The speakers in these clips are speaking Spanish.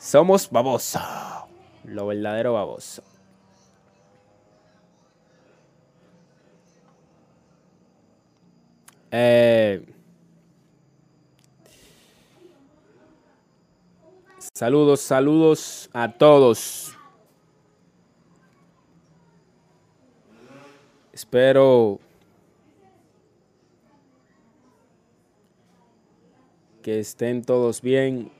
Somos baboso. Lo verdadero baboso. Eh, saludos, saludos a todos. Espero que estén todos bien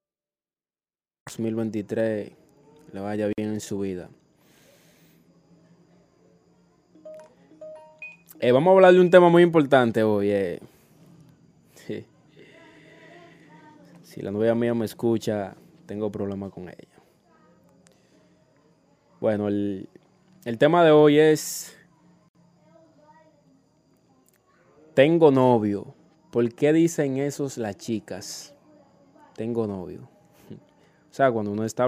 2023 le vaya bien en su vida. Eh, vamos a hablar de un tema muy importante hoy. eh. Si la novia mía me escucha, tengo problemas con ella. Bueno, el, el tema de hoy es... Tengo novio. ¿Por qué dicen esos las chicas? Tengo novio. O sea, cuando uno está